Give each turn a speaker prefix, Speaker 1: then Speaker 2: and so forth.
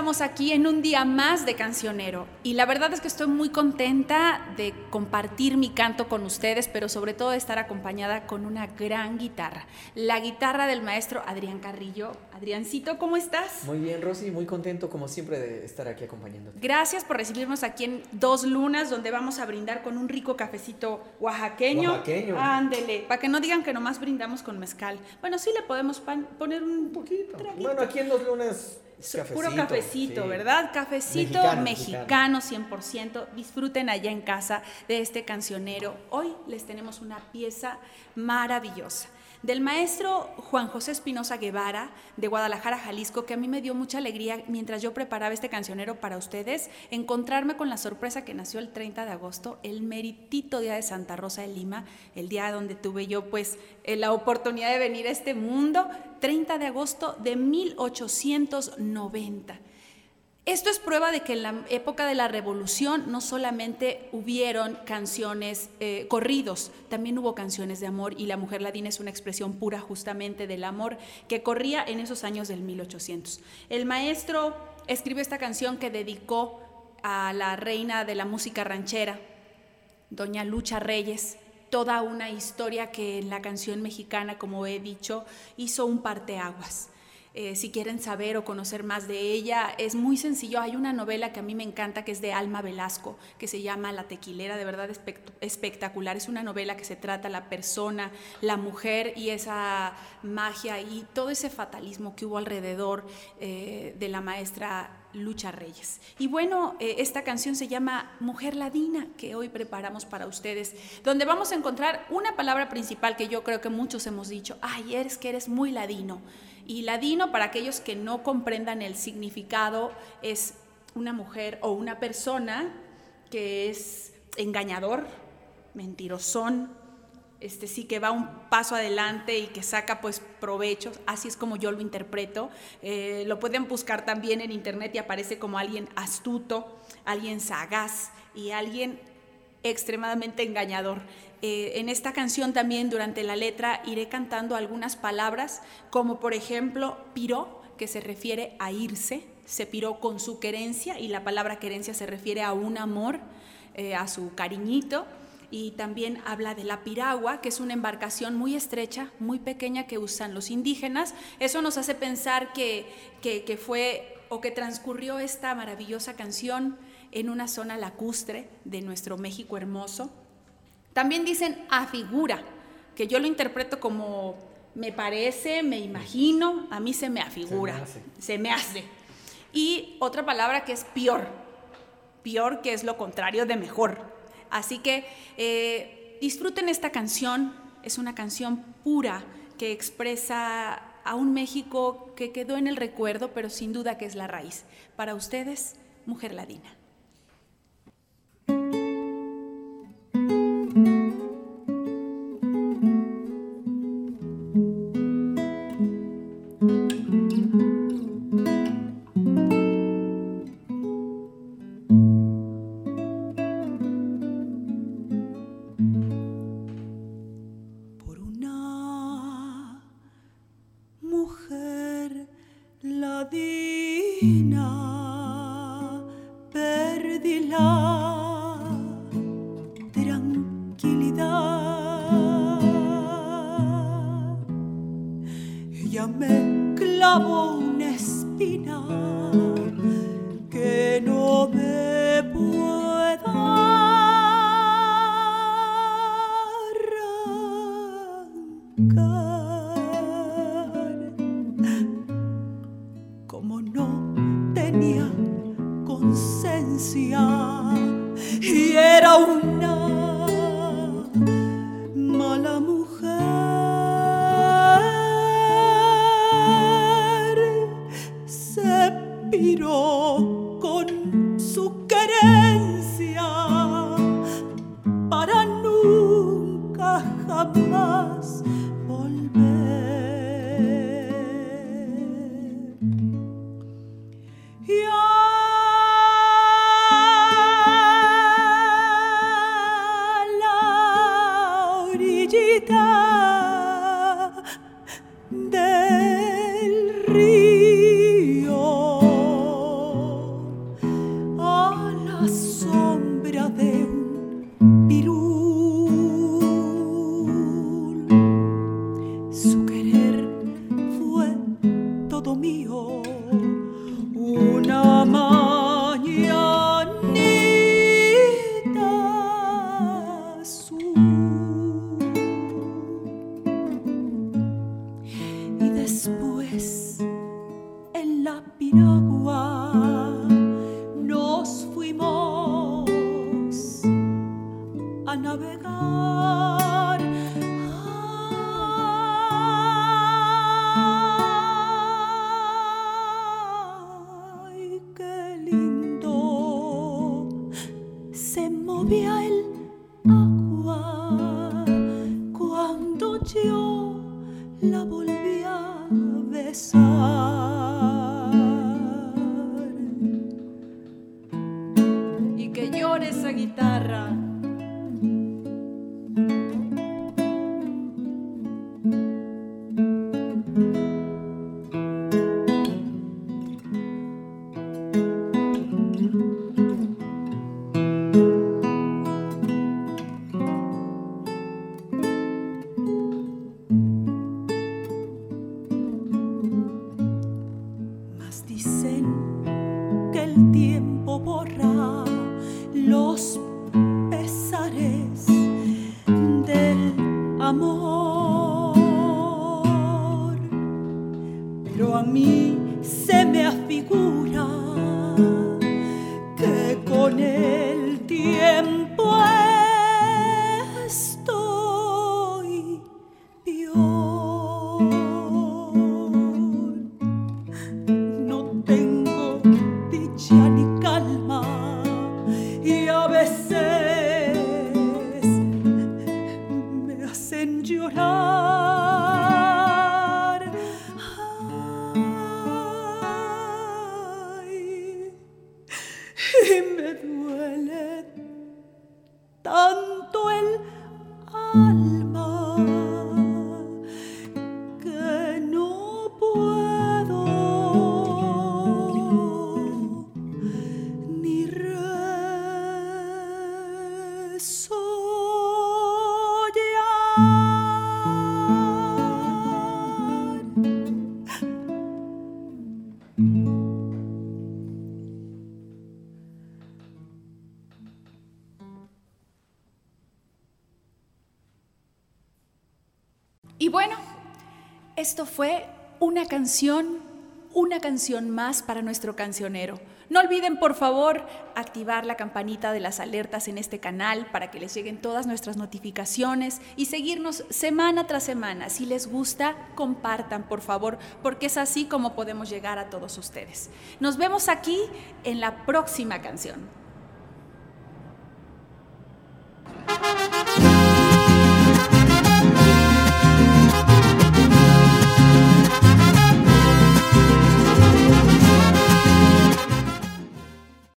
Speaker 1: estamos aquí en un día más de Cancionero y la verdad es que estoy muy contenta de compartir mi canto con ustedes, pero sobre todo de estar acompañada con una gran guitarra, la guitarra del maestro Adrián Carrillo. Adriancito, ¿cómo estás?
Speaker 2: Muy bien, Rosy, muy contento como siempre de estar aquí acompañándote.
Speaker 1: Gracias por recibirnos aquí en Dos Lunas, donde vamos a brindar con un rico cafecito oaxaqueño. Oaxaqueño. Ándele, para que no digan que nomás brindamos con mezcal. Bueno, sí le podemos poner un
Speaker 2: poquito. Bueno, aquí en Dos Lunas puro cafecito,
Speaker 1: ¿verdad? Cafecito mexicano, 100%. Disfruten allá en casa de este cancionero. Hoy les tenemos una pieza maravillosa del maestro Juan José Espinosa Guevara de Guadalajara, Jalisco, que a mí me dio mucha alegría mientras yo preparaba este cancionero para ustedes, encontrarme con la sorpresa que nació el 30 de agosto, el meritito día de Santa Rosa de Lima, el día donde tuve yo pues eh, la oportunidad de venir a este mundo, 30 de agosto de 1890. Esto es prueba de que en la época de la revolución no solamente hubieron canciones, eh, corridos, también hubo canciones de amor y la mujer ladina es una expresión pura justamente del amor que corría en esos años del 1800. El maestro escribió esta canción que dedicó a la reina de la música ranchera, doña Lucha Reyes, toda una historia que en la canción mexicana, como he dicho, hizo un parteaguas. Eh, si quieren saber o conocer más de ella, es muy sencillo. Hay una novela que a mí me encanta que es de Alma Velasco, que se llama La Tequilera, de verdad espectacular. Es una novela que se trata la persona, la mujer y esa magia y todo ese fatalismo que hubo alrededor eh, de la maestra Lucha Reyes. Y bueno, eh, esta canción se llama Mujer Ladina, que hoy preparamos para ustedes, donde vamos a encontrar una palabra principal que yo creo que muchos hemos dicho, ay, eres que eres muy ladino. Y ladino, para aquellos que no comprendan el significado, es una mujer o una persona que es engañador, mentirosón, este sí que va un paso adelante y que saca pues provechos, así es como yo lo interpreto. Eh, lo pueden buscar también en internet y aparece como alguien astuto, alguien sagaz y alguien extremadamente engañador. Eh, en esta canción también durante la letra iré cantando algunas palabras, como por ejemplo piró, que se refiere a irse, se piró con su querencia y la palabra querencia se refiere a un amor, eh, a su cariñito. Y también habla de la piragua, que es una embarcación muy estrecha, muy pequeña que usan los indígenas. Eso nos hace pensar que, que fue o que transcurrió esta maravillosa canción en una zona lacustre de nuestro México hermoso. También dicen afigura, que yo lo interpreto como me parece, me imagino, a mí se me afigura, se me hace. Y otra palabra que es peor, peor que es lo contrario de mejor. Así que eh, disfruten esta canción, es una canción pura que expresa a un México que quedó en el recuerdo, pero sin duda que es la raíz. Para ustedes, Mujer Ladina. adornar, mala mujer,
Speaker 3: se
Speaker 1: piró
Speaker 3: con
Speaker 1: su
Speaker 3: querencia
Speaker 1: para nunca jamás. bullita del río a la sombra de un pirul. Su Después, en la piragua nos fuimos a navegar.
Speaker 3: Ay,
Speaker 1: lindo se movía el guitarra. amor, pero a mí se me afigura que con el tiempo estoy
Speaker 3: peor.
Speaker 1: Sin llorar. Esto fue una canción, una canción más para nuestro cancionero. No olviden, por favor, activar la campanita de las alertas en este canal para que les lleguen todas nuestras notificaciones y seguirnos semana tras semana. Si les gusta, compartan, por favor, porque es así como podemos llegar a todos ustedes. Nos vemos aquí en la próxima canción.